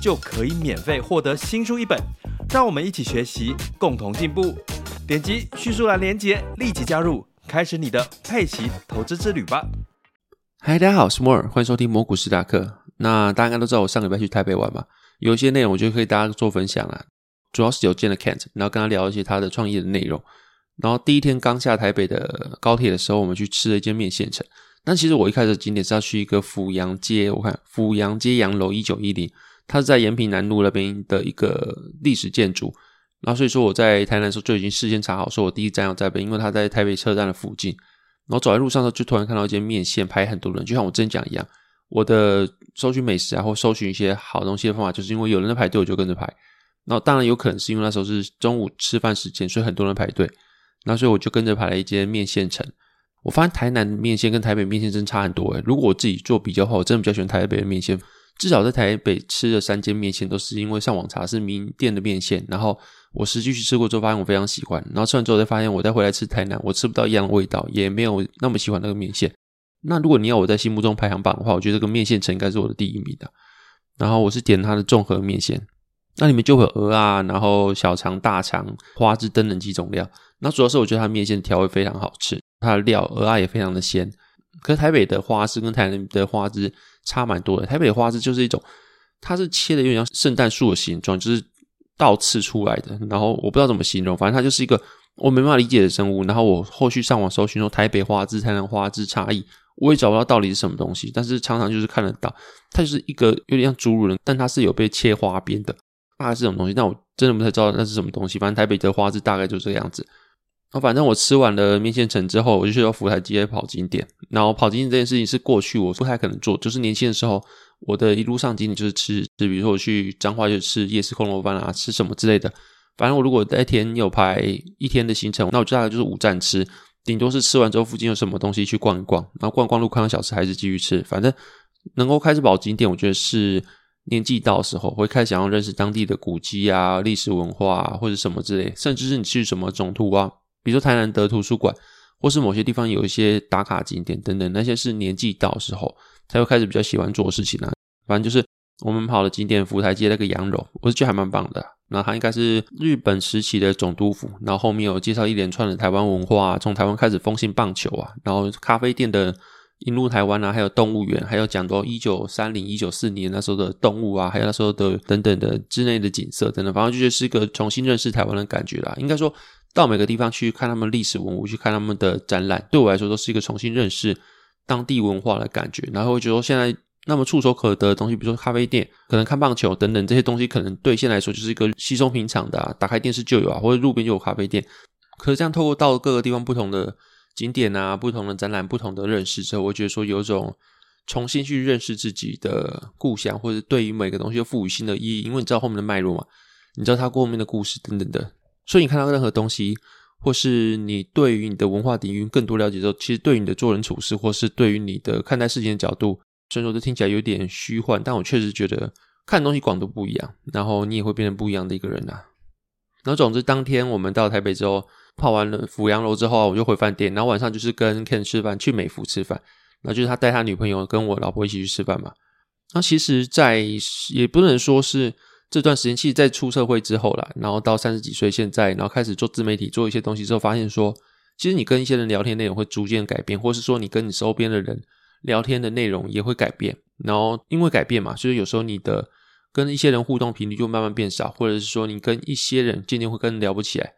就可以免费获得新书一本。让我们一起学习，共同进步。点击叙述栏连接，立即加入，开始你的佩奇投资之旅吧。嗨，大家好，我是摩尔，欢迎收听摩股史塔克。那大家应该都知道，我上礼拜去台北玩嘛，有一些内容我就可以大家做分享啦。主要是有见了 Kent，然后跟他聊一些他的创业的内容。然后第一天刚下台北的高铁的时候，我们去吃了一间面线城。但其实我一开始的景点是要去一个府阳街，我看府阳街洋楼一九一零，它是在延平南路那边的一个历史建筑。然后所以说我在台南的时候就已经事先查好，说我第一站要在北，因为它在台北车站的附近。然后走在路上的时候，就突然看到一间面线排很多人，就像我之前讲一样，我的搜寻美食啊，或搜寻一些好东西的方法，就是因为有人在排队，我就跟着排。然后当然有可能是因为那时候是中午吃饭时间，所以很多人排队。那所以我就跟着排了一间面线城。我发现台南面线跟台北面线真差很多诶。如果我自己做比较的话，我真的比较喜欢台北的面线。至少在台北吃的三间面线都是因为上网查是名店的面线，然后我实际去吃过之后发现我非常喜欢。然后吃完之后再发现我再回来吃台南，我吃不到一样的味道，也没有那么喜欢那个面线。那如果你要我在心目中排行榜的话，我觉得这个面线城应该是我的第一名的。然后我是点它的综合面线，那里面就会有鹅啊，然后小肠、大肠、花枝等等几种料。那主要是我觉得它面线调味非常好吃，它的料鹅啊也非常的鲜。可是台北的花枝跟台南的花枝差蛮多的。台北的花枝就是一种，它是切的有点像圣诞树的形状，就是倒刺出来的。然后我不知道怎么形容，反正它就是一个我没办法理解的生物。然后我后续上网搜寻说台北花枝、台南花枝差异，我也找不到到底是什么东西。但是常常就是看得到，它就是一个有点像侏儒人，但它是有被切花边的，大概是这种东西。但我真的不太知道那是什么东西。反正台北的花枝大概就这个样子。然后反正我吃完了面线城之后，我就去到福台街跑景点。然后跑景点这件事情是过去我不太可能做，就是年轻的时候，我的一路上景点就是吃，就比如说我去彰化就吃夜市焢炉饭啊，吃什么之类的。反正我如果那天有排一天的行程，那我就大概就是五站吃，顶多是吃完之后附近有什么东西去逛一逛，然后逛逛路看看小吃还是继续吃。反正能够开始跑景点，我觉得是年纪到的时候会开始想要认识当地的古迹啊、历史文化啊，或者什么之类，甚至是你去什么总图啊。比如说台南的图书馆，或是某些地方有一些打卡景点等等，那些是年纪到时候才会开始比较喜欢做事情啊。反正就是我们跑的景点，福台街那个洋楼，我是觉得还蛮棒的。那它应该是日本时期的总督府，然后后面有介绍一连串的台湾文化，从台湾开始风行棒球啊，然后咖啡店的引入台湾啊，还有动物园，还有讲到一九三零、一九四年那时候的动物啊，还有那时候的等等的之内的景色等等，反正就是一个重新认识台湾的感觉啦。应该说。到每个地方去看他们历史文物，去看他们的展览，对我来说都是一个重新认识当地文化的感觉。然后我觉得现在那么触手可得的东西，比如说咖啡店，可能看棒球等等这些东西，可能对现在来说就是一个稀松平常的啊，打开电视就有啊，或者路边就有咖啡店。可是这样透过到各个地方不同的景点啊，不同的展览，不同的认识之后，我觉得说有种重新去认识自己的故乡，或者对于每个东西又赋予新的意义，因为你知道后面的脉络嘛，你知道它后面的故事等等的。所以你看到任何东西，或是你对于你的文化底蕴更多了解之后，其实对于你的做人处事，或是对于你的看待事情的角度，虽然说这听起来有点虚幻，但我确实觉得看东西广度不一样，然后你也会变成不一样的一个人呐、啊。然后总之，当天我们到台北之后，泡完了府洋楼之后，我就回饭店，然后晚上就是跟 Ken 吃饭，去美福吃饭，然后就是他带他女朋友跟我老婆一起去吃饭嘛。那其实，在也不能说是。这段时间，其实在出社会之后啦，然后到三十几岁，现在然后开始做自媒体，做一些东西之后，发现说，其实你跟一些人聊天内容会逐渐改变，或是说你跟你周边的人聊天的内容也会改变。然后因为改变嘛，所以有时候你的跟一些人互动频率就慢慢变少，或者是说你跟一些人渐渐会跟人聊不起来。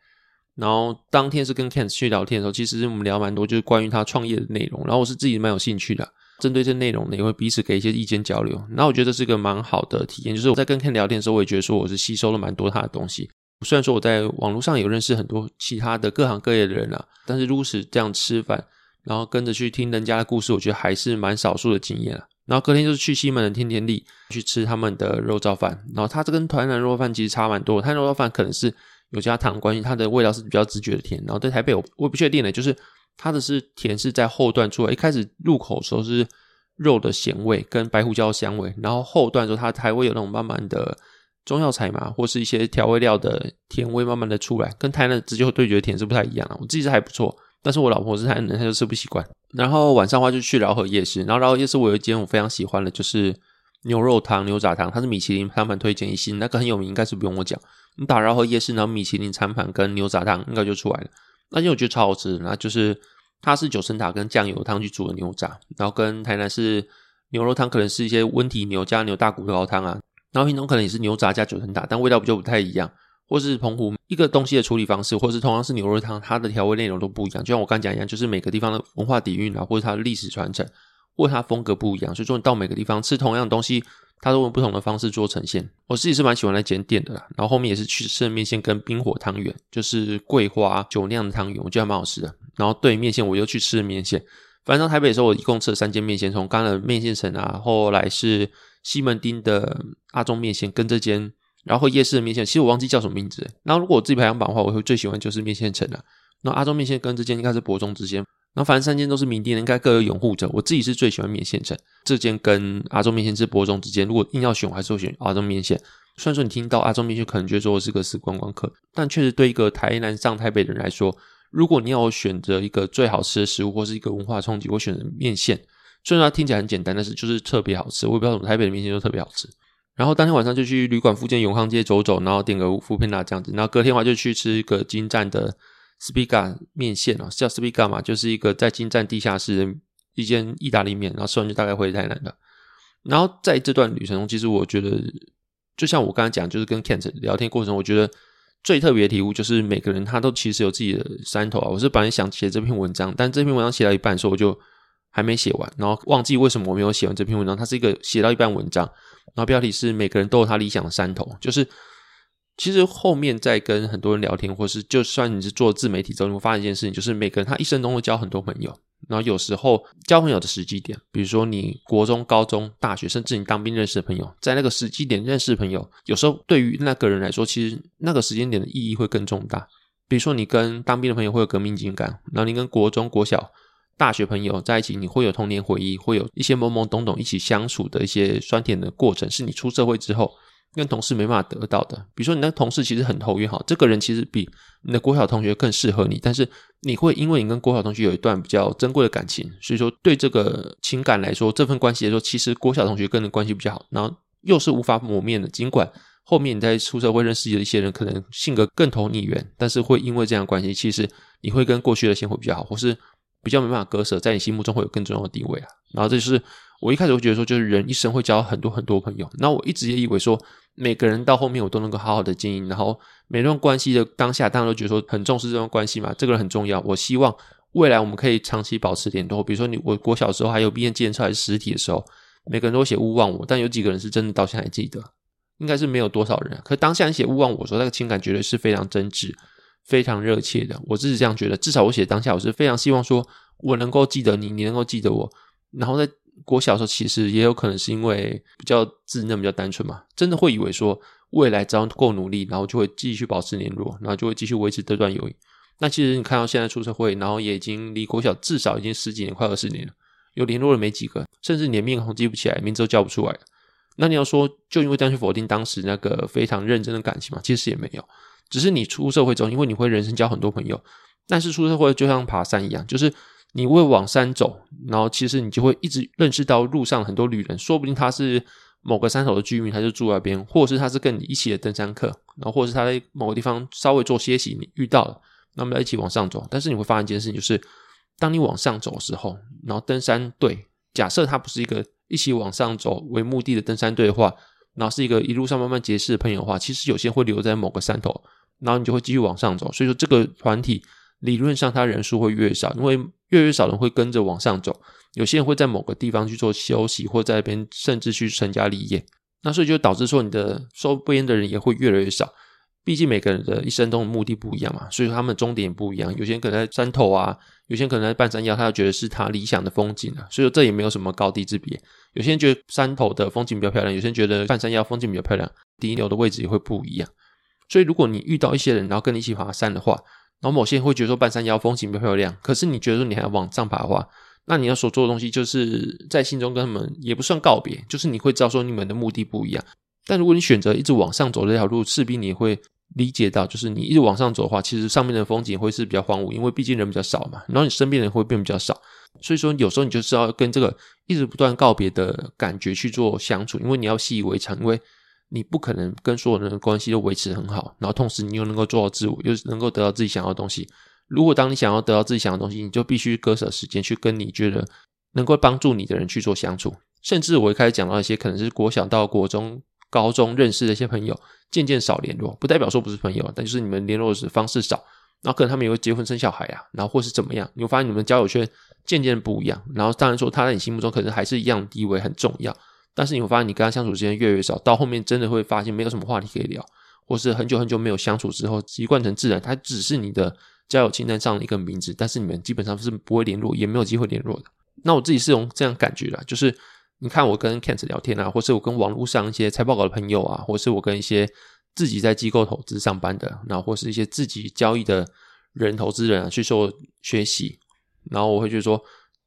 然后当天是跟 Ken 去聊天的时候，其实我们聊蛮多，就是关于他创业的内容。然后我是自己蛮有兴趣的。针对这内容呢，也会彼此给一些意见交流。那我觉得这是一个蛮好的体验，就是我在跟 Ken 聊天的时候，我也觉得说我是吸收了蛮多他的东西。虽然说我在网络上有认识很多其他的各行各业的人啊，但是如此这样吃饭，然后跟着去听人家的故事，我觉得还是蛮少数的经验啊。然后隔天就是去西门的天天利去吃他们的肉燥饭，然后它这跟台南肉燥饭其实差蛮多。台南肉燥饭可能是有加糖关系，它的味道是比较直觉的甜。然后在台北我我不确定的，就是它的是甜是在后段出来，一开始入口时候是肉的咸味跟白胡椒的香味，然后后段时候它还会有那种慢慢的中药材嘛，或是一些调味料的甜味慢慢的出来，跟台南直接对决甜是不太一样的。我自己是还不错。但是我老婆是台南人，她就吃不习惯。然后晚上的话就去饶河夜市，然后饶河夜市我有一间我非常喜欢的，就是牛肉汤、牛杂汤，它是米其林餐盘推荐一星，那个很有名，应该是不用我讲。你打饶河夜市，然后米其林餐盘跟牛杂汤应该就出来了。那因为我觉得超好吃，那就是它是九层塔跟酱油汤去煮的牛杂，然后跟台南是牛肉汤，可能是一些温体牛加牛大骨头汤啊，然后屏东可能也是牛杂加九层塔，但味道不就不太一样。或是澎湖一个东西的处理方式，或是同样是牛肉汤，它的调味内容都不一样。就像我刚讲一样，就是每个地方的文化底蕴啊，或者它的历史传承，或者它风格不一样。所以说你到每个地方吃同样的东西，它都用不同的方式做呈现。我自己是蛮喜欢那间店的啦。然后后面也是去吃的面线跟冰火汤圆，就是桂花酒酿的汤圆，我觉得还蛮好吃的。然后对面线，我又去吃了面线。反正到台北的时候，我一共吃了三间面线，从刚刚的面线城啊，后来是西门町的阿中面线，跟这间。然后夜市的面线，其实我忘记叫什么名字。然后如果我自己排行榜的话，我会最喜欢就是面线城了。然后阿中面线跟这间应该是伯仲之间。然后反正三间都是名店，应该各有拥护者。我自己是最喜欢面线城这间跟阿中面线是伯仲之间。如果硬要选，我还是会选阿中面线。虽然说你听到阿中面线可能觉得说我是个死观光客，但确实对一个台南上台北的人来说，如果你要我选择一个最好吃的食物或是一个文化冲击，我选择面线。虽然它听起来很简单，但是就是特别好吃。我也不知道怎么台北的面线就特别好吃。然后当天晚上就去旅馆附近永康街走走，然后点个 foodpanda 这样子。然后隔天的话就去吃一个金湛的 Spiga 面线哦，是叫 Spiga 嘛，就是一个在金站地下室一间意大利面。然后吃完就大概回台南了。然后在这段旅程中，其实我觉得，就像我刚才讲，就是跟 Kent 聊天过程，我觉得最特别的体悟就是每个人他都其实有自己的山头啊。我是本来想写这篇文章，但这篇文章写到一半的时候，我就还没写完，然后忘记为什么我没有写完这篇文章。它是一个写到一半文章，然后标题是“每个人都有他理想的山头”。就是其实后面在跟很多人聊天，或是就算你是做自媒体之后，你会发现一件事情，就是每个人他一生中会交很多朋友。然后有时候交朋友的时机点，比如说你国中、高中、大学，甚至你当兵认识的朋友，在那个时机点认识的朋友，有时候对于那个人来说，其实那个时间点的意义会更重大。比如说你跟当兵的朋友会有革命情感，然后你跟国中、国小。大学朋友在一起，你会有童年回忆，会有一些懵懵懂懂一起相处的一些酸甜的过程，是你出社会之后跟同事没办法得到的。比如说，你那同事其实很投缘，好，这个人其实比你的国小同学更适合你，但是你会因为你跟国小同学有一段比较珍贵的感情，所以说对这个情感来说，这份关系来说，其实国小同学跟你关系比较好，然后又是无法磨灭的。尽管后面你在出社会认识的一些人，可能性格更投你缘，但是会因为这样的关系，其实你会跟过去的线会比较好，或是。比较没办法割舍，在你心目中会有更重要的地位啊。然后这就是我一开始会觉得说，就是人一生会交很多很多朋友。那我一直也以为说，每个人到后面我都能够好好的经营，然后每段关系的当下，当然都觉得说很重视这段关系嘛，这个人很重要。我希望未来我们可以长期保持联络。比如说你我国小时候还有毕业纪念册还是实体的时候，每个人都写勿忘我，但有几个人是真的到现在还记得？应该是没有多少人。可当下你写勿忘我的时候，那个情感绝对是非常真挚。非常热切的，我自己这样觉得。至少我写当下，我是非常希望说，我能够记得你，你能够记得我。然后在国小的时候，其实也有可能是因为比较稚嫩、比较单纯嘛，真的会以为说，未来只要够努力，然后就会继续保持联络，然后就会继续维持这段友谊。那其实你看到现在出社会，然后也已经离国小至少已经十几年，快二十年了，有联络的没几个，甚至连面孔记不起来，名字都叫不出来。那你要说，就因为这样去否定当时那个非常认真的感情嘛？其实也没有。只是你出社会之后，因为你会人生交很多朋友，但是出社会就像爬山一样，就是你会往山走，然后其实你就会一直认识到路上很多旅人，说不定他是某个山头的居民，他就住那边，或者是他是跟你一起的登山客，然后或者是他在某个地方稍微做歇息，你遇到了，那么在一起往上走。但是你会发现一件事情，就是当你往上走的时候，然后登山队，假设他不是一个一起往上走为目的的登山队的话，然后是一个一路上慢慢结识的朋友的话，其实有些会留在某个山头。然后你就会继续往上走，所以说这个团体理论上它人数会越少，因为越来越少人会跟着往上走。有些人会在某个地方去做休息，或在那边甚至去成家立业。那所以就导致说你的周边的人也会越来越少。毕竟每个人的一生中的目的不一样嘛，所以他们终点不一样。有些人可能在山头啊，有些人可能在半山腰，他就觉得是他理想的风景啊。所以说这也没有什么高低之别。有些人觉得山头的风景比较漂亮，有些人觉得半山腰风景比较漂亮，停留的位置也会不一样。所以如果你遇到一些人，然后跟你一起爬山的话，然后某些人会觉得说半山腰风景比较漂亮，可是你觉得说你还要往上爬的话，那你要所做的东西就是在心中跟他们也不算告别，就是你会知道说你们的目的不一样。但如果你选择一直往上走这条路，势必你会理解到，就是你一直往上走的话，其实上面的风景会是比较荒芜，因为毕竟人比较少嘛，然后你身边人会变比较少，所以说有时候你就是要跟这个一直不断告别的感觉去做相处，因为你要习以为常，因为你不可能跟所有人的关系都维持很好，然后同时你又能够做到自我，又能够得到自己想要的东西。如果当你想要得到自己想要的东西，你就必须割舍时间去跟你觉得能够帮助你的人去做相处，甚至我一开始讲到一些可能是国小到国中。高中认识的一些朋友，渐渐少联络，不代表说不是朋友，但就是你们联络的方式少，然后可能他们也会结婚生小孩啊，然后或是怎么样，你会发现你们交友圈渐渐不一样，然后当然说他在你心目中可能还是一样地位很重要，但是你会发现你跟他相处时间越来越少，到后面真的会发现没有什么话题可以聊，或是很久很久没有相处之后习惯成自然，他只是你的交友清单上的一个名字，但是你们基本上是不会联络，也没有机会联络的。那我自己是用这样感觉的，就是。你看我跟 Kent 聊天啊，或是我跟网络上一些财报告的朋友啊，或是我跟一些自己在机构投资上班的，然后或是一些自己交易的人、投资人啊，去受学习，然后我会觉得说，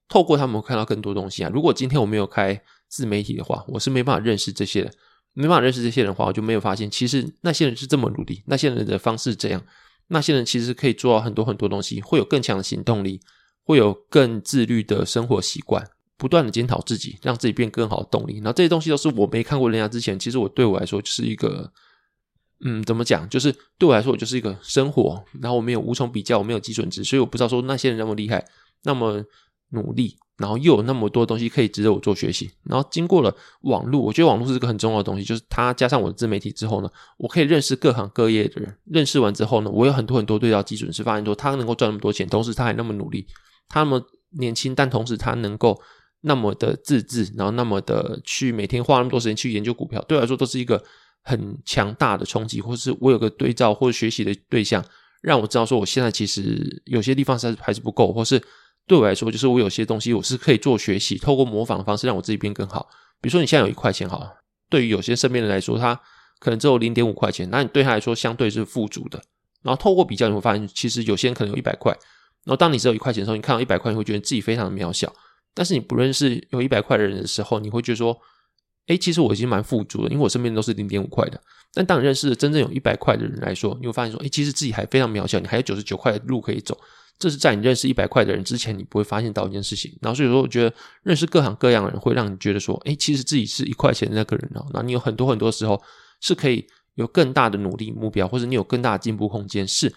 透过他们看到更多东西啊。如果今天我没有开自媒体的话，我是没办法认识这些人，没办法认识这些人的话，我就没有发现，其实那些人是这么努力，那些人的方式这样，那些人其实可以做到很多很多东西，会有更强的行动力，会有更自律的生活习惯。不断的检讨自己，让自己变更好的动力。然后这些东西都是我没看过人家之前，其实我对我来说就是一个，嗯，怎么讲？就是对我来说，我就是一个生活。然后我没有无从比较，我没有基准值，所以我不知道说那些人那么厉害，那么努力，然后又有那么多东西可以值得我做学习。然后经过了网络，我觉得网络是一个很重要的东西，就是它加上我的自媒体之后呢，我可以认识各行各业的人。认识完之后呢，我有很多很多对照基准是，发现说他能够赚那么多钱，同时他还那么努力，他那么年轻，但同时他能够。那么的自制，然后那么的去每天花那么多时间去研究股票，对我来说都是一个很强大的冲击，或是我有个对照或者学习的对象，让我知道说我现在其实有些地方还是还是不够，或是对我来说，就是我有些东西我是可以做学习，透过模仿的方式让我自己变更好。比如说你现在有一块钱，好，对于有些身边人来说，他可能只有零点五块钱，那你对他来说相对是富足的。然后透过比较，你会发现其实有些人可能有一百块，然后当你只有一块钱的时候，你看到一百块，你会觉得自己非常的渺小。但是你不认识有一百块的人的时候，你会觉得说，诶，其实我已经蛮富足了，因为我身边都是零点五块的。但当你认识真正有一百块的人来说，你会发现说，诶，其实自己还非常渺小，你还有九十九块的路可以走。这是在你认识一百块的人之前，你不会发现到一件事情。然后所以说，我觉得认识各行各样的人，会让你觉得说，诶，其实自己是一块钱的那个人哦。那你有很多很多时候是可以有更大的努力目标，或者你有更大的进步空间，是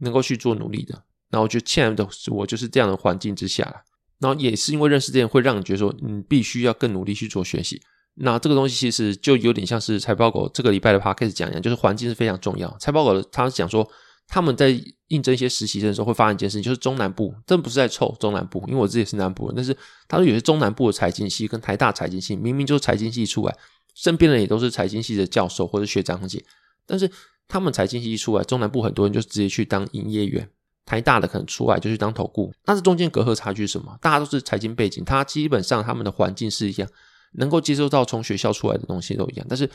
能够去做努力的。那我觉得现在的我就是这样的环境之下了。然后也是因为认识这些人，会让你觉得说，你必须要更努力去做学习。那这个东西其实就有点像是财报狗这个礼拜的 podcast 讲一样，就是环境是非常重要。财报狗他讲说，他们在应征一些实习生的时候，会发现一件事情，就是中南部，真不是在臭中南部，因为我自己是南部人，但是他说有些中南部的财经系跟台大财经系，明明就是财经系出来，身边人也都是财经系的教授或者学长姐，但是他们财经系出来，中南部很多人就直接去当营业员。台大的可能出来就去当投顾，但是中间隔阂差距是什么？大家都是财经背景，他基本上他们的环境是一样，能够接受到从学校出来的东西都一样，但是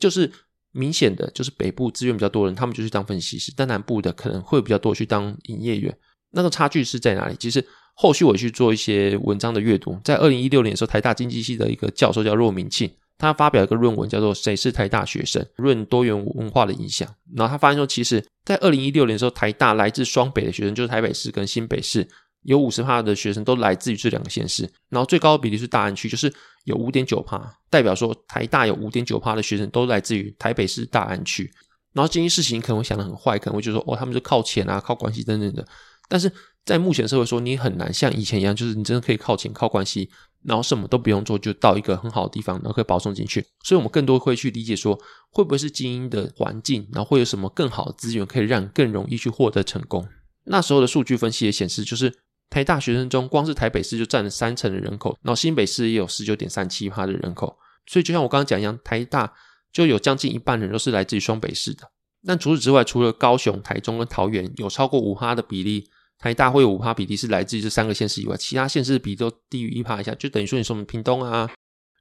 就是明显的就是北部资源比较多人，他们就去当分析师，但南部的可能会比较多去当营业员。那个差距是在哪里？其实后续我去做一些文章的阅读，在二零一六年的时候，台大经济系的一个教授叫骆明庆。他发表一个论文，叫做《谁是台大学生？论多元文化的影响》。然后他发现说，其实，在二零一六年的时候，台大来自双北的学生，就是台北市跟新北市，有五十趴的学生都来自于这两个县市。然后最高的比例是大安区，就是有五点九趴，代表说台大有五点九趴的学生都来自于台北市大安区。然后这件事情可能会想得很坏，可能会觉得说，哦，他们是靠钱啊，靠关系等等的。但是在目前社会说，你很难像以前一样，就是你真的可以靠钱、靠关系。然后什么都不用做，就到一个很好的地方，然后可以保送进去。所以，我们更多会去理解说，会不会是精英的环境，然后会有什么更好的资源，可以让更容易去获得成功。那时候的数据分析也显示，就是台大学生中，光是台北市就占了三成的人口，然后新北市也有十九点三七趴的人口。所以，就像我刚刚讲一样，台大就有将近一半人都是来自于双北市的。但除此之外，除了高雄、台中跟桃园有超过五趴的比例，台大会有五趴比例是来自于这三个县市以外，其他县市的比都低于一趴以下，就等于说你说我们屏东啊，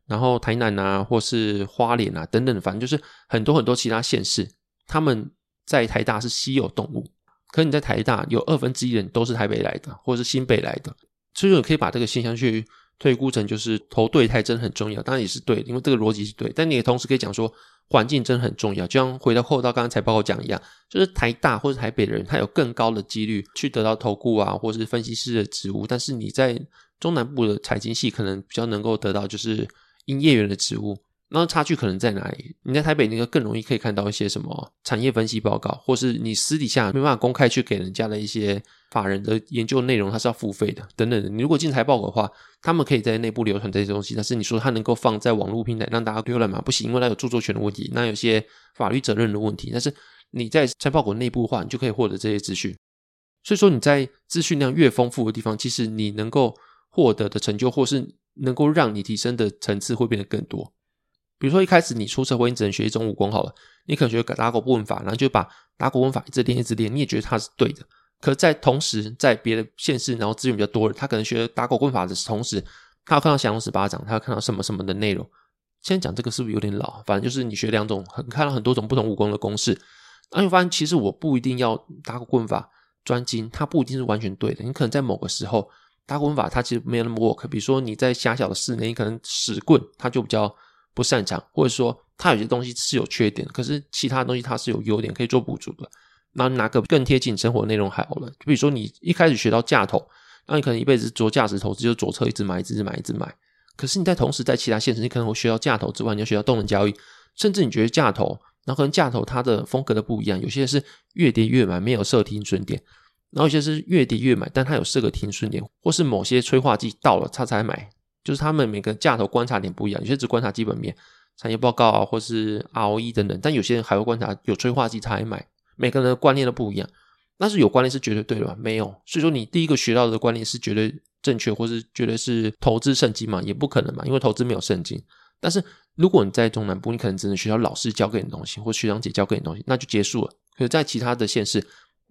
然后台南啊，或是花莲啊等等，反正就是很多很多其他县市，他们在台大是稀有动物，可你在台大有二分之一人都是台北来的，或者是新北来的，所以你可以把这个现象去。推估成就是投对胎真的很重要，当然也是对，因为这个逻辑是对。但你也同时可以讲说，环境真的很重要，就像回到后到刚刚财报讲一样，就是台大或者台北的人，他有更高的几率去得到投顾啊，或是分析师的职务。但是你在中南部的财经系，可能比较能够得到就是营业员的职务。那差距可能在哪里？你在台北那个更容易可以看到一些什么产业分析报告，或是你私底下没办法公开去给人家的一些法人的研究内容，它是要付费的等等的。你如果进财报的话，他们可以在内部流传这些东西，但是你说它能够放在网络平台让大家浏览吗？不行，因为它有著作权的问题，那有些法律责任的问题。但是你在财报股内部的话，你就可以获得这些资讯。所以说你在资讯量越丰富的地方，其实你能够获得的成就，或是能够让你提升的层次会变得更多。比如说一开始你出社会，你只能学一种武功好了，你可能学打狗棍法，然后就把打狗棍法一直练一直练，你也觉得它是对的。可在同时，在别的县市，然后资源比较多的，他可能学打狗棍法的同时，他要看到降龙十八掌，他要看到什么什么的内容。现在讲这个是不是有点老？反正就是你学两种，很看到很多种不同武功的公式，然后你发现其实我不一定要打狗棍法专精，它不一定是完全对的。你可能在某个时候打狗棍法它其实没有那么 work。比如说你在狭小的室内，你可能使棍它就比较。不擅长，或者说它有些东西是有缺点，可是其他东西它是有优点可以做补足的。那哪个更贴近生活内容还好了？就比如说你一开始学到价投，那你可能一辈子做价值投资，就左侧一直买，一直买，一直买。可是你在同时在其他县市，你可能会学到价投之外，你要学到动能交易，甚至你觉得价投，然后可能价投它的风格的不一样，有些是越跌越买，没有设停损点，然后有些是越跌越买，但它有设个停损点，或是某些催化剂到了它才买。就是他们每个价头观察点不一样，有些只观察基本面、产业报告啊，或是 ROE 等等，但有些人还会观察有催化剂才买。每个人的观念都不一样，但是有观念是绝对对的吗？没有。所以说你第一个学到的观念是绝对正确，或是绝对是投资圣经嘛？也不可能嘛，因为投资没有圣经。但是如果你在中南部，你可能只能学到老师教给你的东西，或学长姐教给你的东西，那就结束了。可是，在其他的县市，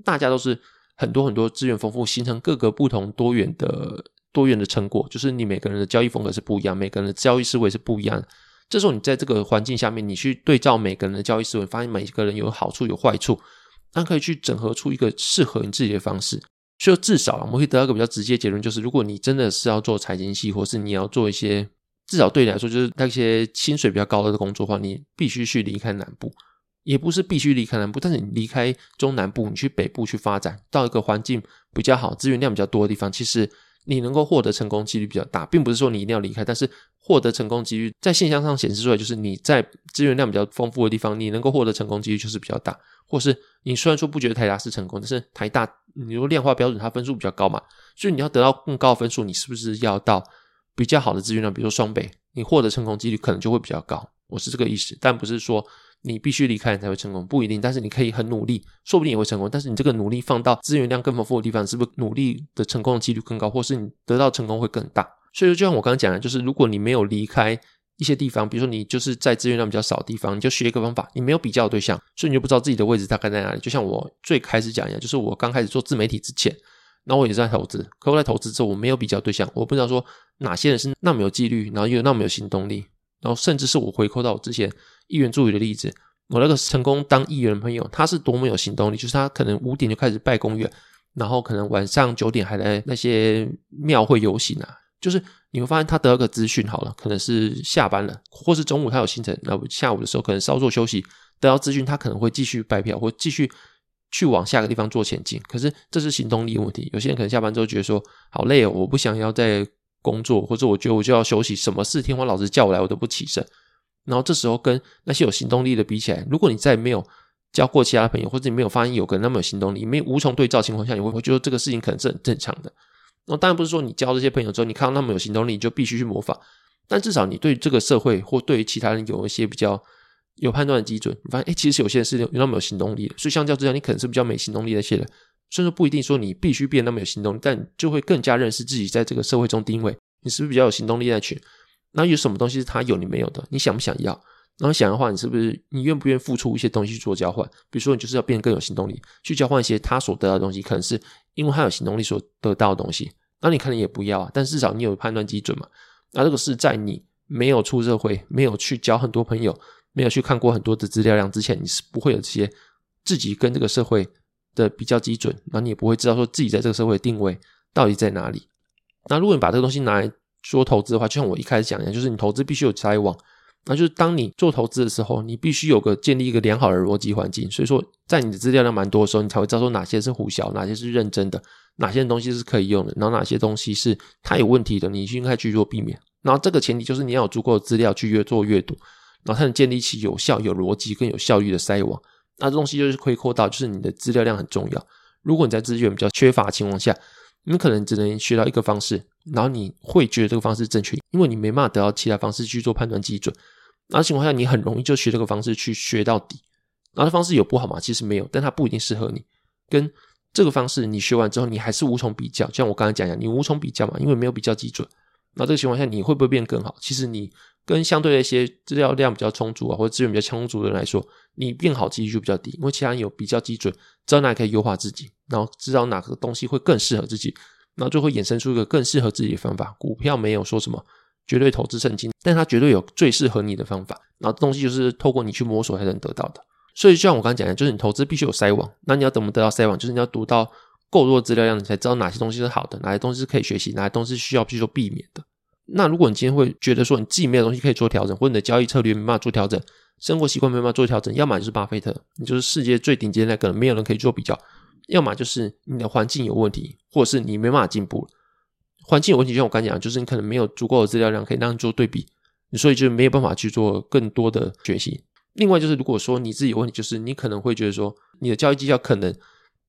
大家都是很多很多资源丰富，形成各个不同多元的。多元的成果，就是你每个人的交易风格是不一样，每个人的交易思维是不一样的。这时候你在这个环境下面，你去对照每个人的交易思维，发现每个人有好处有坏处，那可以去整合出一个适合你自己的方式。所以至少我们会得到一个比较直接结论，就是如果你真的是要做财经系，或是你要做一些至少对你来说就是那些薪水比较高的工作的话，你必须去离开南部，也不是必须离开南部，但是你离开中南部，你去北部去发展，到一个环境比较好、资源量比较多的地方，其实。你能够获得成功几率比较大，并不是说你一定要离开，但是获得成功几率在现象上显示出来，就是你在资源量比较丰富的地方，你能够获得成功几率就是比较大。或是你虽然说不觉得台大是成功，但是台大你说量化标准它分数比较高嘛，所以你要得到更高的分数，你是不是要到比较好的资源量，比如说双北，你获得成功几率可能就会比较高。我是这个意思，但不是说。你必须离开你才会成功，不一定。但是你可以很努力，说不定也会成功。但是你这个努力放到资源量更丰富的地方，是不是努力的成功的几率更高，或是你得到成功会更大？所以说，就像我刚刚讲的，就是如果你没有离开一些地方，比如说你就是在资源量比较少的地方，你就学一个方法，你没有比较的对象，所以你就不知道自己的位置大概在哪里。就像我最开始讲一样，就是我刚开始做自媒体之前，然后我也在投资，可我在投资之后，我没有比较对象，我不知道说哪些人是那么有纪律，然后又那么有行动力，然后甚至是我回扣到我之前议员助理的例子。我那个成功当议员的朋友，他是多么有行动力，就是他可能五点就开始拜公园，然后可能晚上九点还在那些庙会游行啊。就是你会发现他得到个资讯好了，可能是下班了，或是中午他有行程，那下午的时候可能稍作休息，得到资讯他可能会继续拜票或继续去往下个地方做前进。可是这是行动力问题，有些人可能下班之后觉得说好累哦，我不想要再工作，或者我觉得我就要休息，什么事天皇老师叫我来我都不起身。然后这时候跟那些有行动力的比起来，如果你再没有交过其他朋友，或者你没有发现有个人那么有行动力，没无从对照情况下，你会会觉得这个事情可能是很正常的。那当然不是说你交这些朋友之后，你看到那么有行动力，你就必须去模仿。但至少你对这个社会或对于其他人有一些比较有判断的基准。你发现，哎，其实有些人是有那么有行动力的，所以相较之下，你可能是比较没行动力那些人。所以说不一定说你必须变那么有行动力，但就会更加认识自己在这个社会中定位。你是不是比较有行动力那群？那有什么东西是他有你没有的？你想不想要？然后想的话，你是不是你愿不愿意付出一些东西去做交换？比如说，你就是要变得更有行动力，去交换一些他所得到的东西，可能是因为他有行动力所得到的东西。那你可能也不要啊，但至少你有判断基准嘛。那这个是在你没有出社会、没有去交很多朋友、没有去看过很多的资料量之前，你是不会有这些自己跟这个社会的比较基准，那你也不会知道说自己在这个社会的定位到底在哪里。那如果你把这个东西拿来说投资的话，就像我一开始讲一样，就是你投资必须有筛网。那就是当你做投资的时候，你必须有个建立一个良好的逻辑环境。所以说，在你的资料量蛮多的时候，你才会知道说哪些是胡小，哪些是认真的，哪些东西是可以用的，然后哪些东西是它有问题的，你应该去做避免。然后这个前提就是你要有足够的资料去越做阅读，然后才能建立起有效、有逻辑、更有效率的筛网。那这东西就是可以扩大，就是你的资料量很重要。如果你在资源比较缺乏的情况下，你可能只能学到一个方式，然后你会觉得这个方式正确，因为你没办法得到其他方式去做判断基准。那情况下，你很容易就学这个方式去学到底。那这方式有不好吗？其实没有，但它不一定适合你。跟这个方式，你学完之后，你还是无从比较。像我刚才讲一样，你无从比较嘛，因为没有比较基准。那这个情况下，你会不会变更好？其实你跟相对的一些资料量比较充足啊，或者资源比较充足的人来说，你变好几率就比较低，因为其他人有比较基准，知道哪可以优化自己，然后知道哪个东西会更适合自己，那就会衍生出一个更适合自己的方法。股票没有说什么。绝对投资圣经，但它绝对有最适合你的方法。然后东西就是透过你去摸索才能得到的。所以就像我刚才讲的，就是你投资必须有筛网。那你要怎么得到筛网？就是你要读到够多资料量，你才知道哪些东西是好的，哪些东西是可以学习，哪些东西需要去做避免的。那如果你今天会觉得说你自己没有东西可以做调整，或者你的交易策略没办法做调整，生活习惯没办法做调整，要么就是巴菲特，你就是世界最顶尖的那个，没有人可以做比较；要么就是你的环境有问题，或者是你没办法进步。环境有问题，就像我刚讲，就是你可能没有足够的资料量可以让你做对比，所以就没有办法去做更多的学习。另外就是，如果说你自己有问题，就是你可能会觉得说你的交易绩效可能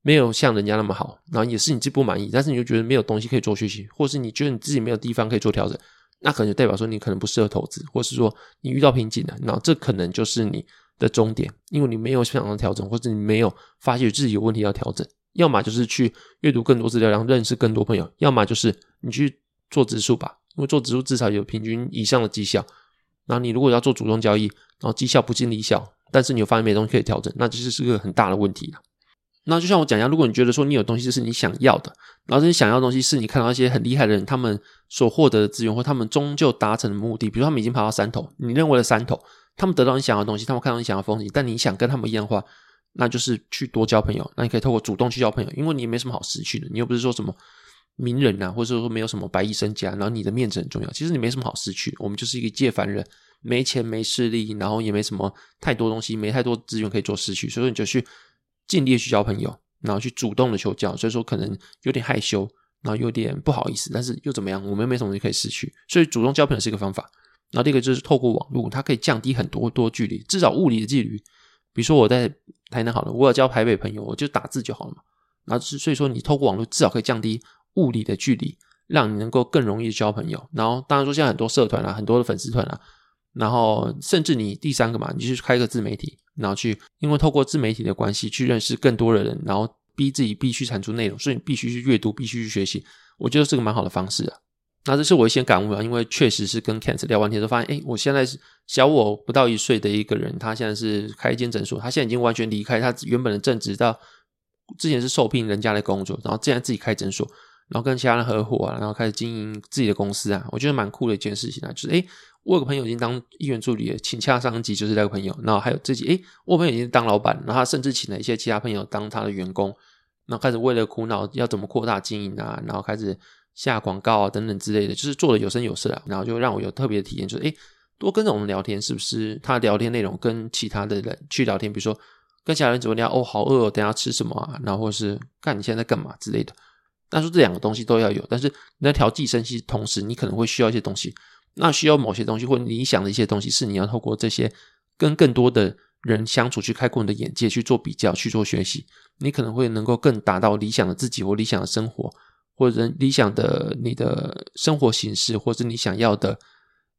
没有像人家那么好，然后也是你自己不满意，但是你就觉得没有东西可以做学习，或是你觉得你自己没有地方可以做调整，那可能就代表说你可能不适合投资，或是说你遇到瓶颈了，然后这可能就是你的终点，因为你没有想要调整，或者你没有发现自己有问题要调整。要么就是去阅读更多资料，然后认识更多朋友；要么就是你去做指数吧，因为做指数至少有平均以上的绩效。然后你如果要做主动交易，然后绩效不尽理想，但是你有发现没东西可以调整，那其实是个很大的问题了。那就像我讲一下，如果你觉得说你有东西是你想要的，然后这些想要的东西是你看到一些很厉害的人他们所获得的资源，或他们终究达成的目的，比如他们已经爬到山头，你认为的山头，他们得到你想要的东西，他们看到你想要的风景，但你想跟他们一样的话。那就是去多交朋友，那你可以透过主动去交朋友，因为你也没什么好失去的，你又不是说什么名人啊，或者说没有什么白衣身家，然后你的面子很重要，其实你没什么好失去。我们就是一个借凡人，没钱没势力，然后也没什么太多东西，没太多资源可以做失去，所以说你就去尽力去交朋友，然后去主动的求教，所以说可能有点害羞，然后有点不好意思，但是又怎么样？我们又没什么东西可以失去，所以主动交朋友是一个方法。然后第二个就是透过网络，它可以降低很多多距离，至少物理的距离。比如说我在台南好了，我要交台北朋友，我就打字就好了嘛。然后所以说你透过网络至少可以降低物理的距离，让你能够更容易交朋友。然后当然说现在很多社团啊，很多的粉丝团啊，然后甚至你第三个嘛，你就去开个自媒体，然后去因为透过自媒体的关系去认识更多的人，然后逼自己必须产出内容，所以你必须去阅读，必须去学习。我觉得是个蛮好的方式啊。那这是我一些感悟啊，因为确实是跟 Kent 聊完天之后发现，诶，我现在是小我不到一岁的一个人，他现在是开一间诊所，他现在已经完全离开他原本的正职，到之前是受聘人家的工作，然后现在自己开诊所，然后跟其他人合伙，然后开始经营自己的公司啊，我觉得蛮酷的一件事情啊，就是诶，我有个朋友已经当议员助理了，请洽上级就是那个朋友，然后还有自己，诶，我朋友已经当老板，然后他甚至请了一些其他朋友当他的员工，然后开始为了苦恼要怎么扩大经营啊，然后开始。下广告啊，等等之类的，就是做的有声有色啊，然后就让我有特别的体验，就是诶，多跟着我们聊天，是不是？他聊天内容跟其他的人去聊天，比如说跟其他人怎么聊，哦，好饿哦，等下吃什么啊？然后或是看你现在在干嘛之类的。但是这两个东西都要有，但是你在调剂声息同时，你可能会需要一些东西，那需要某些东西或你想的一些东西，是你要透过这些跟更多的人相处，去开阔你的眼界，去做比较，去做学习，你可能会能够更达到理想的自己或理想的生活。或者理想的你的生活形式，或者你想要的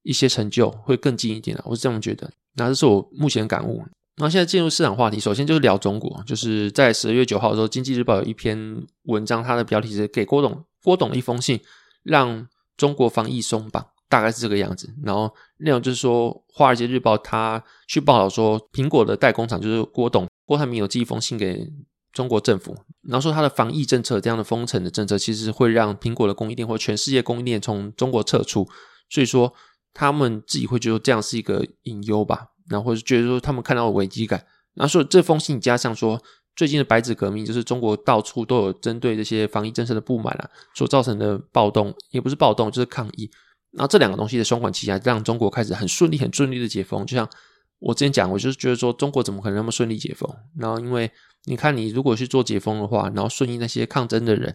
一些成就，会更近一点啊，我是这么觉得。那这是我目前感悟。那现在进入市场话题，首先就是聊中国。就是在十二月九号的时候，《经济日报》有一篇文章，它的标题是“给郭董郭董的一封信，让中国防疫松绑”。大概是这个样子。然后内容就是说，《华尔街日报》他去报道说，苹果的代工厂就是郭董郭台铭有寄一封信给中国政府，然后说他的防疫政策这样的封城的政策，其实会让苹果的供应链或全世界供应链从中国撤出，所以说他们自己会觉得这样是一个隐忧吧，然后或是觉得说他们看到了危机感。然后说这封信加上说。最近的白纸革命，就是中国到处都有针对这些防疫政策的不满啊，所造成的暴动，也不是暴动，就是抗议。然后这两个东西的双管齐下，让中国开始很顺利、很顺利的解封。就像我之前讲，我就是觉得说，中国怎么可能那么顺利解封？然后因为你看，你如果去做解封的话，然后顺应那些抗争的人，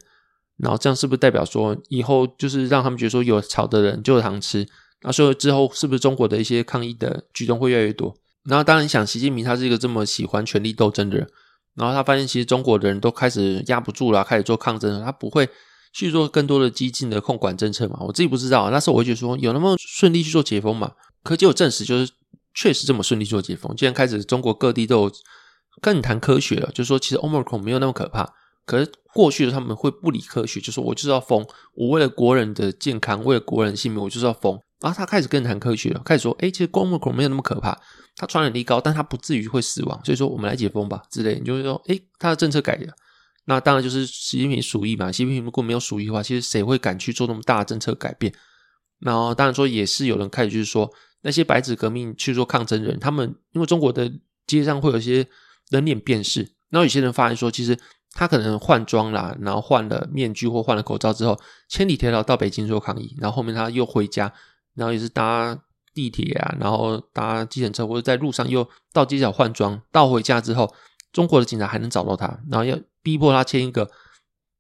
然后这样是不是代表说，以后就是让他们觉得说，有草的人就有糖吃？那所以之后是不是中国的一些抗议的举动会越来越多？然后当然你想，习近平他是一个这么喜欢权力斗争的人。然后他发现，其实中国的人都开始压不住了，开始做抗争了。他不会去做更多的激进的控管政策嘛？我自己不知道。那时候我就觉得说，有那么顺利去做解封嘛？可结果证实，就是确实这么顺利做解封。既然开始中国各地都有跟你谈科学了，就是说其实 Omicron 没有那么可怕。可是过去的他们会不理科学，就说我就是要封，我为了国人的健康，为了国人性命，我就是要封。然后他开始跟你谈科学了，开始说，诶，其实 Omicron 没有那么可怕。它传染力高，但它不至于会死亡，所以说我们来解封吧之类。你就会说，诶，他的政策改了，那当然就是习近平鼠疫嘛。习近平如果没有鼠疫的话，其实谁会敢去做那么大的政策改变？然后当然说也是有人开始就是说，那些白纸革命去做抗争人，他们因为中国的街上会有一些人脸辨识，然后有些人发现说，其实他可能换装啦，然后换了面具或换了口罩之后，千里迢迢到北京做抗议，然后后面他又回家，然后也是搭。地铁啊，然后搭计程车，或者在路上又到街角换装，到回家之后，中国的警察还能找到他，然后要逼迫他签一个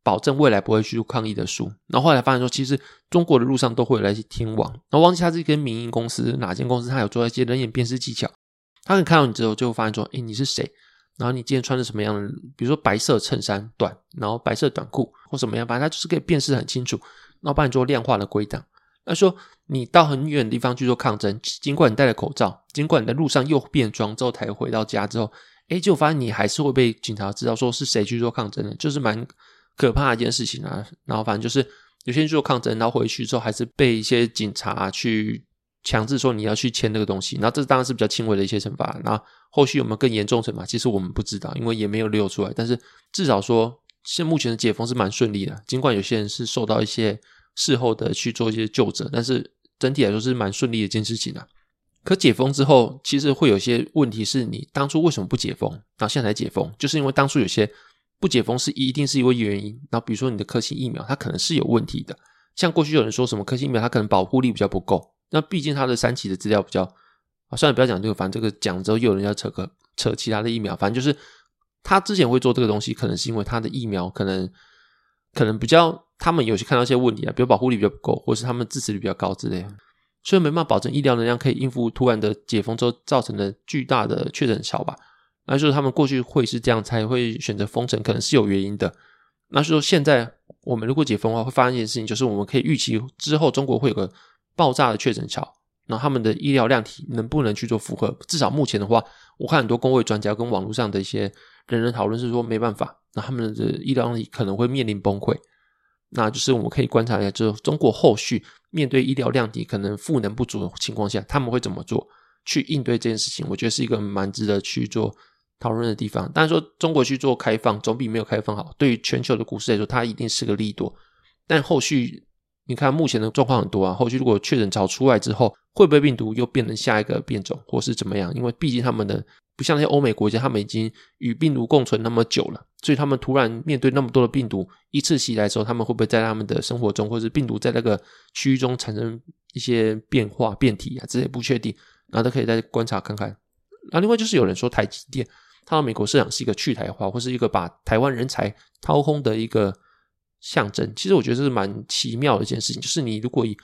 保证未来不会去抗议的书。然后后来发现说，其实中国的路上都会有那些天网，然后忘记他是一间民营公司，哪间公司他有做一些人眼辨识技巧，他可以看到你之后就会发现说，诶，你是谁？然后你今天穿的什么样的？比如说白色衬衫短，然后白色短裤或什么样，反正他就是可以辨识很清楚，然后帮你做量化的归档。他说：“你到很远的地方去做抗争，尽管你戴了口罩，尽管你在路上又变装之后才回到家之后，诶，就发现你还是会被警察知道说是谁去做抗争的，就是蛮可怕的一件事情啊。然后反正就是有些人做抗争，然后回去之后还是被一些警察去强制说你要去签那个东西。然后这当然是比较轻微的一些惩罚。那后后续有没有更严重惩罚？其实我们不知道，因为也没有流出来。但是至少说，现目前的解封是蛮顺利的，尽管有些人是受到一些。”事后的去做一些救责，但是整体来说是蛮顺利的一件事情啊。可解封之后，其实会有些问题，是你当初为什么不解封，然后现在才解封，就是因为当初有些不解封是一定是因为原因。然后比如说你的科兴疫苗，它可能是有问题的。像过去有人说什么科兴疫苗它可能保护力比较不够，那毕竟它的三期的资料比较啊，算了，不要讲这个，反正这个讲之后又有人要扯个扯其他的疫苗，反正就是他之前会做这个东西，可能是因为他的疫苗可能可能比较。他们有些看到一些问题啊，比如保护力比较不够，或是他们致死率比较高之类，所以没办法保证医疗能量可以应付突然的解封之后造成的巨大的确诊潮吧。那就是他们过去会是这样才会选择封城，可能是有原因的。那就是说现在我们如果解封的话，会发生一件事情，就是我们可以预期之后中国会有个爆炸的确诊潮，那他们的医疗量体能不能去做负荷？至少目前的话，我看很多公卫专家跟网络上的一些人人讨论是说没办法，那他们的医疗量体可能会面临崩溃。那就是我们可以观察一下，就是中国后续面对医疗量体可能赋能不足的情况下，他们会怎么做去应对这件事情？我觉得是一个蛮值得去做讨论的地方。当然说中国去做开放总比没有开放好，对于全球的股市来说，它一定是个利多。但后续你看目前的状况很多啊，后续如果确诊潮出来之后，会不会病毒又变成下一个变种，或是怎么样？因为毕竟他们的。不像那些欧美国家，他们已经与病毒共存那么久了，所以他们突然面对那么多的病毒一次袭来的时候，他们会不会在他们的生活中，或是病毒在那个区域中产生一些变化、变体啊？这些不确定，然后都可以再观察看看。那另外就是有人说台积电，它到美国市场是一个去台化，或是一个把台湾人才掏空的一个象征。其实我觉得这是蛮奇妙的一件事情，就是你如果以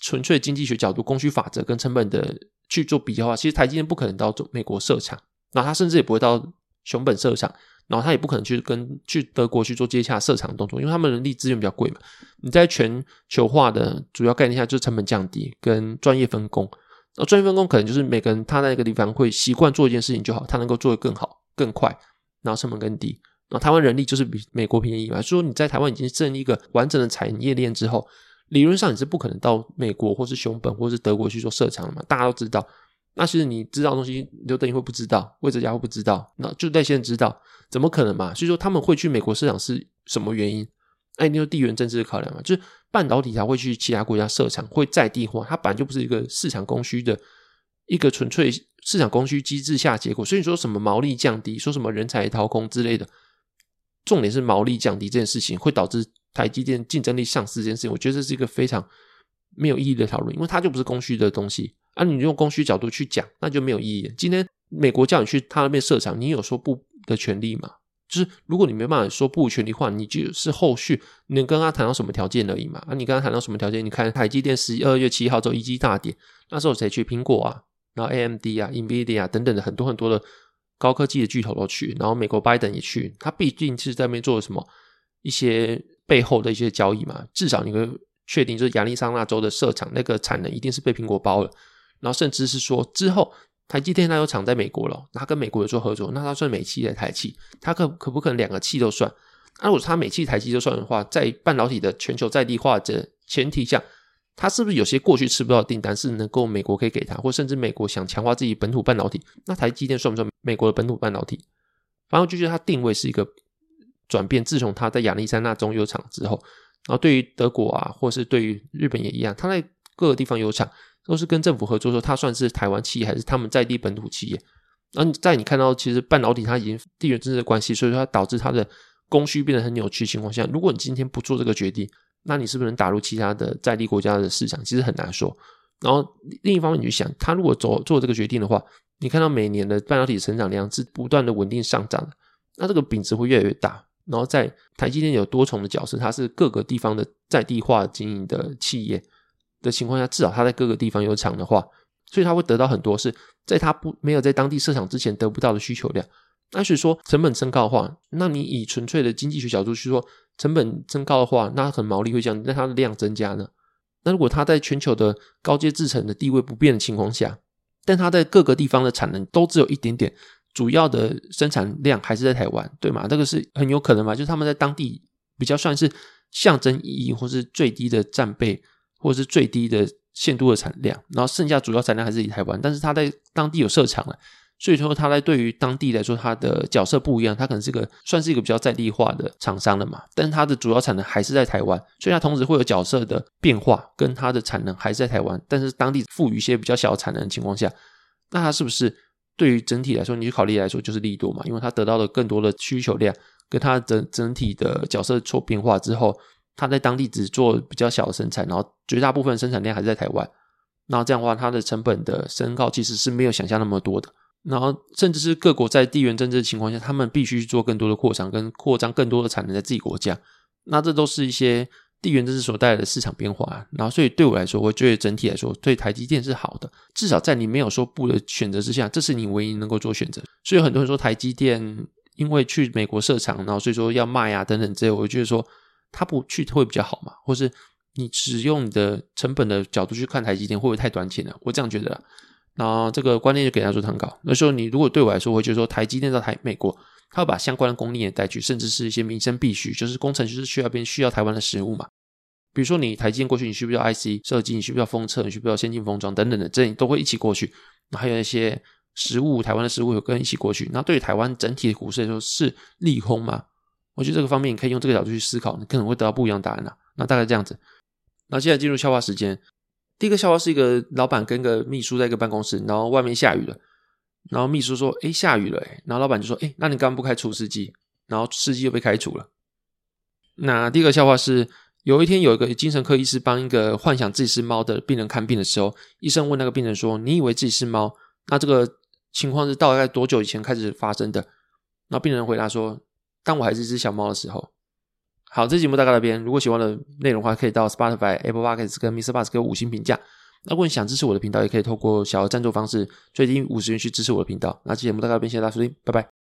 纯粹经济学角度、供需法则跟成本的。去做比较的话，其实台积电不可能到美国设厂，然后他甚至也不会到熊本设厂，然后他也不可能去跟去德国去做接洽设厂动作，因为他们人力资源比较贵嘛。你在全球化的主要概念下，就是成本降低跟专业分工。那专业分工可能就是每个人他在那个地方会习惯做一件事情就好，他能够做得更好、更快，然后成本更低。然后台湾人力就是比美国便宜嘛。所以说你在台湾已经建立一个完整的产业链之后，理论上你是不可能到美国或是熊本或是德国去做设厂的嘛，大家都知道。那其实你知道的东西，刘德英会不知道，魏哲家会不知道，那就那些人知道，怎么可能嘛？所以说他们会去美国市场是什么原因？哎，你说地缘政治的考量嘛，就是半导体它会去其他国家设厂，会在地化，它本来就不是一个市场供需的一个纯粹市场供需机制下结果。所以你说什么毛利降低，说什么人才掏空之类的，重点是毛利降低这件事情会导致台积电竞争力丧失这件事情，我觉得这是一个非常没有意义的讨论，因为它就不是供需的东西。啊，你用供需角度去讲，那就没有意义。今天美国叫你去他那边设厂，你有说不的权利吗？就是如果你没办法说不的权利的话，你就是后续你能跟他谈到什么条件而已嘛。啊，你跟他谈到什么条件？你看台积电十二月七号之后一季大跌，那时候谁去？苹果啊，然后 AMD 啊，NVIDIA 等等的很多很多的高科技的巨头都去，然后美国拜登也去，他毕竟是在那边做了什么一些背后的一些交易嘛。至少你可以确定，就是亚利桑那州的设厂那个产能一定是被苹果包了。然后甚至是说，之后台积电它有厂在美国了，那它跟美国有做合作，那它算美企还是台企？它可可不可能两个企都算？那如果它美企、台企都算的话，在半导体的全球在地化的前提下，它是不是有些过去吃不到的订单是能够美国可以给它，或甚至美国想强化自己本土半导体，那台积电算不算美国的本土半导体？反正就觉得它定位是一个转变，自从它在亚利桑那中有厂之后，然后对于德国啊，或是对于日本也一样，它在各个地方有厂。都是跟政府合作，说它算是台湾企业还是他们在地本土企业？然后在你看到，其实半导体它已经地缘政治的关系，所以说它导致它的供需变得很扭曲情况下，如果你今天不做这个决定，那你是不是能打入其他的在地国家的市场？其实很难说。然后另一方面，你去想，它如果做做这个决定的话，你看到每年的半导体成长量是不断的稳定上涨，那这个饼子会越来越大。然后在台积电有多重的角色，它是各个地方的在地化经营的企业。的情况下，至少他在各个地方有厂的话，所以他会得到很多是在他不没有在当地设厂之前得不到的需求量。那所以说成本升高的话，那你以纯粹的经济学角度去说，成本升高的话，那很毛利会降低，但它的量增加呢？那如果它在全球的高阶制程的地位不变的情况下，但它在各个地方的产能都只有一点点，主要的生产量还是在台湾，对吗？这个是很有可能嘛？就是他们在当地比较算是象征意义或是最低的战备。或者是最低的限度的产量，然后剩下主要产量还是以台湾，但是他在当地有设厂了，所以说他在对于当地来说，他的角色不一样，他可能是个算是一个比较在地化的厂商了嘛，但是他的主要产能还是在台湾，所以他同时会有角色的变化，跟他的产能还是在台湾，但是当地赋予一些比较小的产能的情况下，那他是不是对于整体来说，你去考虑来说就是利多嘛？因为他得到了更多的需求量，跟他整整体的角色错变化之后。他在当地只做比较小的生产，然后绝大部分生产量还在台湾。那这样的话，它的成本的升高其实是没有想象那么多的。然后甚至是各国在地缘政治的情况下，他们必须做更多的扩张，跟扩张更多的产能在自己国家。那这都是一些地缘政治所带来的市场变化。然后所以对我来说，我觉得整体来说，对台积电是好的。至少在你没有说不的选择之下，这是你唯一能够做选择。所以很多人说台积电因为去美国设厂，然后所以说要卖啊等等这些，我就觉得说。他不去会比较好嘛？或是你只用你的成本的角度去看台积电，会不会太短浅了？我这样觉得。那这个观念就给他做参考。那时候你如果对我来说，我会觉得说台积电到台美国，他会把相关的供应链带去，甚至是一些民生必须，就是工程师需要边需要台湾的实物嘛。比如说你台积电过去，你需不需要 IC 设计？你需不需要封测？你需不需要先进封装等等的，这你都会一起过去。那还有一些实物，台湾的实物有跟一起过去。那对于台湾整体的股市来说，是利空吗？我觉得这个方面你可以用这个角度去思考，你可能会得到不一样的答案啊。那大概这样子。那现在进入笑话时间。第一个笑话是一个老板跟个秘书在一个办公室，然后外面下雨了，然后秘书说：“诶，下雨了。”诶，然后老板就说：“诶，那你刚刚不开除司机？”然后司机又被开除了。那第二个笑话是，有一天有一个精神科医师帮一个幻想自己是猫的病人看病的时候，医生问那个病人说：“你以为自己是猫？那这个情况是大概多久以前开始发生的？”那病人回答说。当我还是一只小猫的时候，好，这节目大概到这边。如果喜欢的内容的话，可以到 Spotify、Apple Podcasts 跟 Mr. Bus 给我五星评价。那如果你想支持我的频道，也可以透过小额赞助方式，最低五十元去支持我的频道。那这节目大概到这边，谢谢大家收听，拜拜。